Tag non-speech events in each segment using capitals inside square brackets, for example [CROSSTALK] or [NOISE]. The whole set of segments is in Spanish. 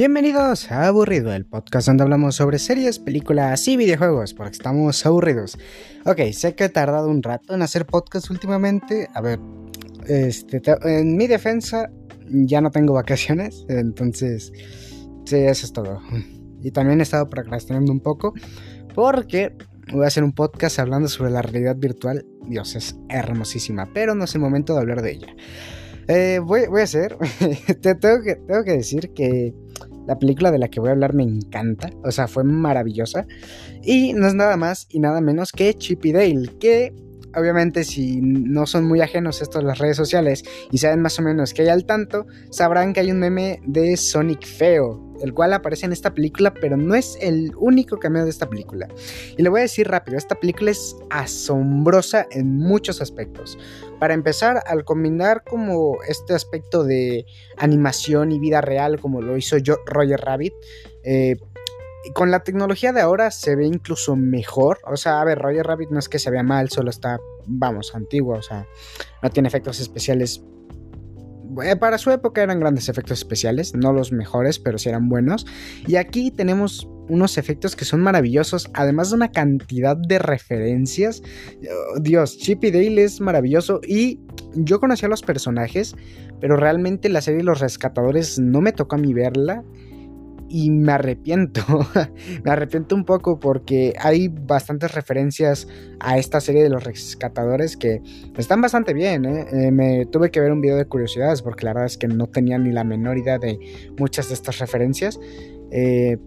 Bienvenidos a Aburrido, el podcast donde hablamos sobre series, películas y videojuegos, porque estamos aburridos. Ok, sé que he tardado un rato en hacer podcast últimamente. A ver, este, en mi defensa ya no tengo vacaciones, [LAUGHS] entonces, sí, eso es todo. Y también he estado procrastinando un poco, porque voy a hacer un podcast hablando sobre la realidad virtual. Dios, es hermosísima, pero no es el momento de hablar de ella. Eh, voy, a hacer, [LAUGHS] tengo, tengo que decir que la película de la que voy a hablar me encanta, o sea, fue maravillosa. Y no es nada más y nada menos que Chip y Dale, que obviamente si no son muy ajenos estos a las redes sociales y saben más o menos que hay al tanto, sabrán que hay un meme de Sonic feo, el cual aparece en esta película, pero no es el único cameo de esta película. Y le voy a decir rápido, esta película es asombrosa en muchos aspectos. Para empezar, al combinar como este aspecto de animación y vida real, como lo hizo yo, Roger Rabbit, eh, con la tecnología de ahora se ve incluso mejor. O sea, a ver, Roger Rabbit no es que se vea mal, solo está, vamos, antiguo. O sea, no tiene efectos especiales. Eh, para su época eran grandes efectos especiales, no los mejores, pero sí eran buenos. Y aquí tenemos unos efectos que son maravillosos, además de una cantidad de referencias. Oh, Dios, Chip y Dale es maravilloso y yo conocía a los personajes, pero realmente la serie Los Rescatadores no me tocó a mí verla y me arrepiento. [LAUGHS] me arrepiento un poco porque hay bastantes referencias a esta serie de los rescatadores que están bastante bien. ¿eh? Eh, me tuve que ver un video de curiosidades porque la verdad es que no tenía ni la menor idea de muchas de estas referencias. Eh,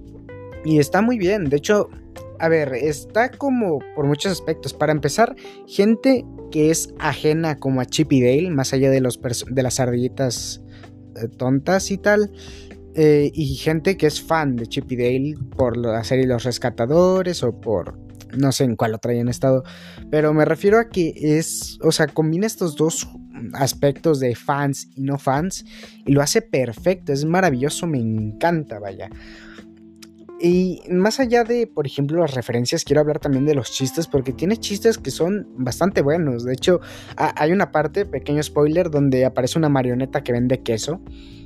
y está muy bien. De hecho, a ver, está como por muchos aspectos. Para empezar, gente que es ajena como a Chip y Dale, más allá de, los de las ardillitas tontas y tal. Eh, y gente que es fan de Chip y Dale por la serie Los Rescatadores o por no sé en cuál otra hayan estado, pero me refiero a que es, o sea, combina estos dos aspectos de fans y no fans y lo hace perfecto, es maravilloso, me encanta, vaya. Y más allá de, por ejemplo, las referencias, quiero hablar también de los chistes, porque tiene chistes que son bastante buenos. De hecho, hay una parte, pequeño spoiler, donde aparece una marioneta que vende queso.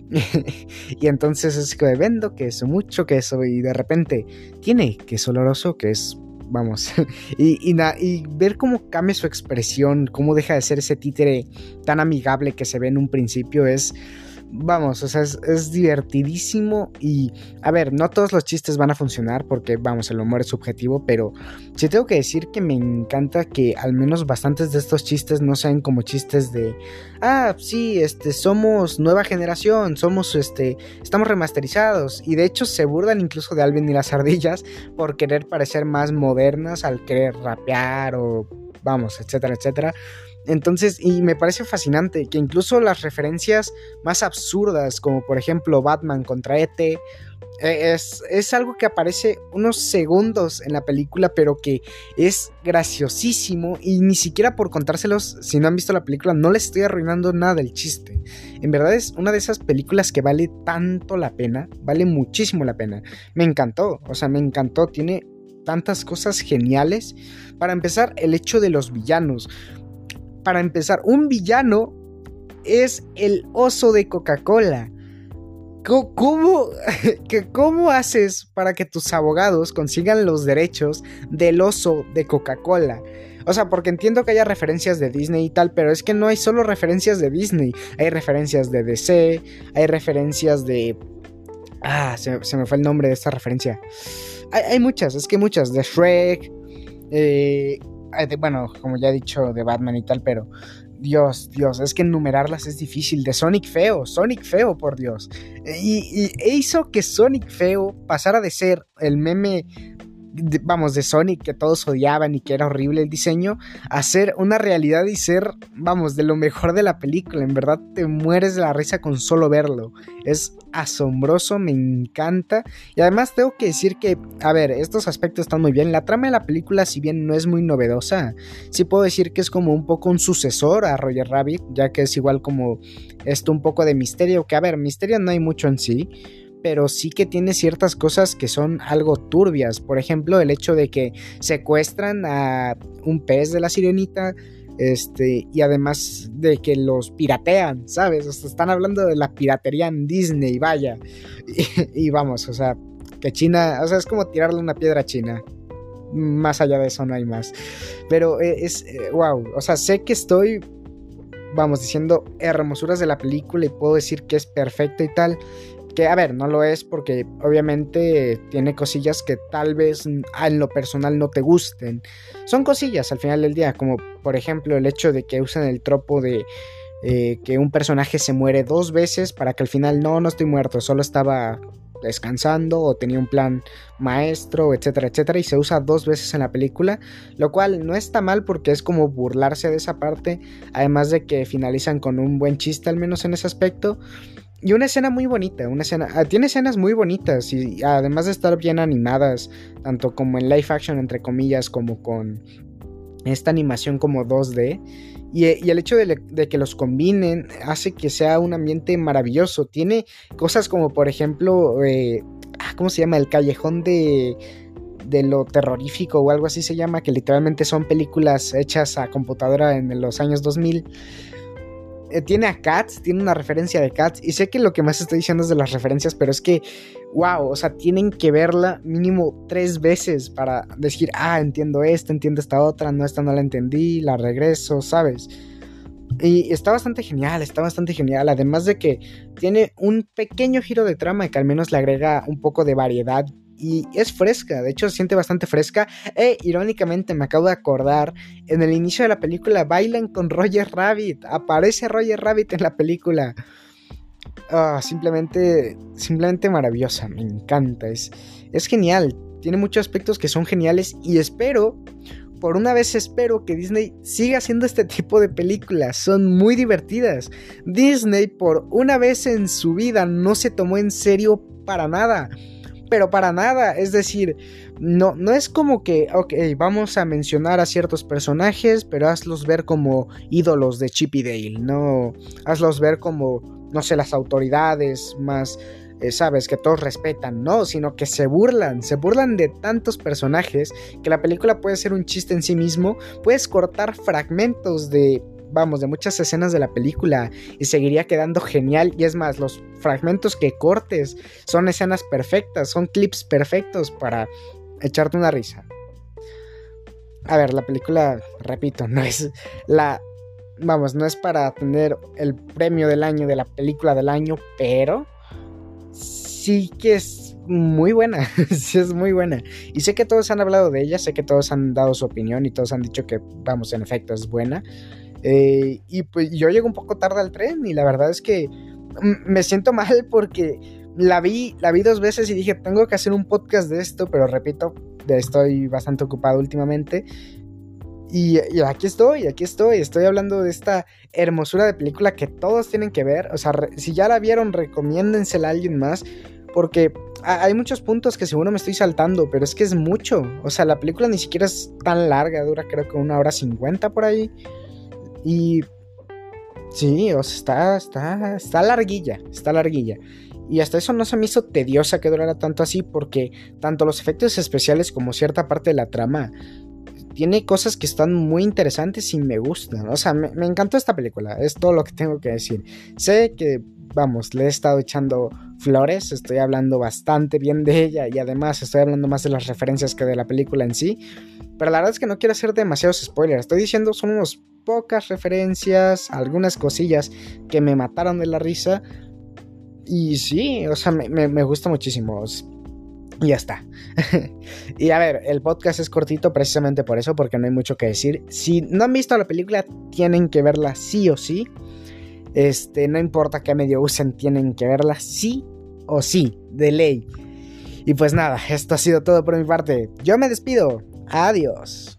[LAUGHS] y entonces es que vendo queso, mucho queso, y de repente tiene queso oloroso que es, vamos, [LAUGHS] y, y, ver cómo cambia su expresión, cómo deja de ser ese títere tan amigable que se ve en un principio es vamos, o sea, es, divertidísimo y, a ver, no todos los chistes van a funcionar porque, vamos, el humor es subjetivo, pero sí tengo que decir que me encanta que al menos bastantes de estos chistes no sean como chistes de, ah, sí, este, somos nueva generación, somos, este, estamos remasterizados y de hecho se burdan incluso de Alvin y las ardillas por querer parecer más modernas al querer rapear o, vamos, etcétera, etcétera. Entonces, y me parece fascinante que incluso las referencias más absurdas, como por ejemplo Batman contra ET, eh, es, es, algo que aparece unos segundos en la película, pero que es graciosísimo y ni siquiera por contárselos, si no han visto la película, no les estoy arruinando nada del chiste. En verdad es una de esas películas que vale tanto la pena, vale muchísimo la pena. Me encantó, o sea, me encantó, tiene tantas cosas geniales. Para empezar, el hecho de los villanos para empezar, un villano es el oso de Coca-Cola. ¿Cómo, [LAUGHS] ¿Cómo, haces para que tus abogados consigan los derechos del oso de Coca-Cola? O sea, porque entiendo que haya referencias de Disney y tal, pero es que no hay solo referencias de Disney. Hay referencias de DC, hay referencias de... Ah, se, me fue el nombre de esta referencia. Hay, hay muchas, es que muchas. De Shrek. Eh, bueno, como ya he dicho, de Batman y tal, pero Dios, Dios, es que enumerarlas es difícil. De Sonic Feo, Sonic Feo, por Dios. Y, y, hizo que Sonic Feo pasara de ser el meme vamos, de Sonic que todos odiaban y que era horrible el diseño, a ser una realidad y ser, vamos, de lo mejor de la película. En verdad te mueres de la risa con solo verlo. Es asombroso, me encanta. Y además tengo que decir que, a ver, estos aspectos están muy bien. La trama de la película, si bien no es muy novedosa, sí puedo decir que es como un poco un sucesor a Roger Rabbit, ya que es igual como esto un poco de misterio, que a ver, misterio no hay mucho en sí pero sí que tiene ciertas cosas que son algo turbias. Por ejemplo, el hecho de que secuestran a un pez de la sirenita, Este, y además de que los piratean, ¿sabes? O sea, están hablando de la piratería en Disney, vaya. [LAUGHS] Y, vamos, o sea, que China, o sea, es como tirarle una piedra a China. Más allá de eso no hay más. Pero eh, es, wow, eh, o sea, sé que estoy, vamos, diciendo hermosuras de la película y puedo decir que es perfecta y tal que a ver, no lo es porque obviamente tiene cosillas que tal vez en lo personal no te gusten. Son cosillas al final del día, como por ejemplo el hecho de que usan el tropo de eh, que un personaje se muere dos veces para que al final no, no estoy muerto, solo estaba descansando o tenía un plan maestro, etcétera, etcétera, y se usa dos veces en la película, lo cual no está mal porque es como burlarse de esa parte, además de que finalizan con un buen chiste al menos en ese aspecto. Y una escena muy bonita, una escena, ah, tiene escenas muy bonitas y además de estar bien animadas, tanto como en live action entre comillas, como con esta animación como 2D. Y, el hecho de, que los combinen hace que sea un ambiente maravilloso. Tiene cosas como por ejemplo, eh, ah, ¿cómo se llama? El callejón de, de lo terrorífico o algo así se llama, que literalmente son películas hechas a computadora en los años 2000 eh, tiene a Cats, tiene una referencia de Cats. Y sé que lo que más estoy diciendo es de las referencias, pero es que, wow, o sea, tienen que verla mínimo tres veces para decir, ah, entiendo esta, entiendo esta otra, no, esta no la entendí, la regreso, ¿sabes? Y está bastante genial, está bastante genial. Además de que tiene un pequeño giro de trama que al menos le agrega un poco de variedad y es fresca, de hecho se siente bastante fresca. E irónicamente me acabo de acordar, en el inicio de la película bailan con Roger Rabbit, aparece Roger Rabbit en la película. Ah, simplemente, simplemente maravillosa, me encanta, es, es genial, tiene muchos aspectos que son geniales y espero, por una vez espero que Disney siga haciendo este tipo de películas, son muy divertidas. Disney por una vez en su vida no se tomó en serio para nada pero para nada. Es decir, no, no es como que, ok, vamos a mencionar a ciertos personajes, pero hazlos ver como ídolos de Chip Dale, no, hazlos ver como, no sé, las autoridades más, eh, sabes, que todos respetan, no, sino que se burlan, se burlan de tantos personajes que la película puede ser un chiste en sí mismo, puedes cortar fragmentos de vamos, de muchas escenas de la película y seguiría quedando genial. Y es más, los fragmentos que cortes son escenas perfectas, son clips perfectos para echarte una risa. A ver, la película, repito, no es la... Vamos, no es para tener el premio del año de la película del año, pero sí que es muy buena, [LAUGHS] sí es muy buena. Y sé que todos han hablado de ella, sé que todos han dado su opinión y todos han dicho que, vamos, en efecto es buena. Eh, y pues yo llego un poco tarde al tren y la verdad es que me siento [LAUGHS] mal porque la vi, la vi dos veces y dije, tengo que hacer un podcast de esto, pero repito, estoy bastante ocupado últimamente. Y, aquí estoy, aquí estoy, estoy hablando de esta hermosura de película que todos tienen que ver. O sea, si ya la vieron, recomiéndensela a alguien más. Porque hay muchos puntos que seguro me estoy saltando, pero es que es mucho. O sea, la película ni siquiera es tan larga, dura creo que una hora cincuenta por ahí. Y sí, o sea, está, está, está larguilla, está larguilla. Y hasta eso no se me hizo tediosa que durara tanto así porque tanto los efectos especiales como cierta parte de la trama tiene cosas que están muy interesantes y me gustan. O sea, me, me, encantó esta película. Es todo lo que tengo que decir. Sé que, vamos, le he estado echando flores. Estoy hablando bastante bien de ella. Y además estoy hablando más de las referencias que de la película en sí. Pero la verdad es que no quiero hacer demasiados spoilers. Estoy diciendo son unos pocas referencias, algunas cosillas que me mataron de la risa. Y sí, o sea, me, gusta muchísimo. Y ya está. [LAUGHS] y a ver, el podcast es cortito precisamente por eso, porque no hay mucho que decir. Si no han visto la película, tienen que verla sí o sí. Este, no importa qué medio usen, tienen que verla sí o sí, de ley. Y pues nada, esto ha sido todo por mi parte. Yo me despido. Adiós.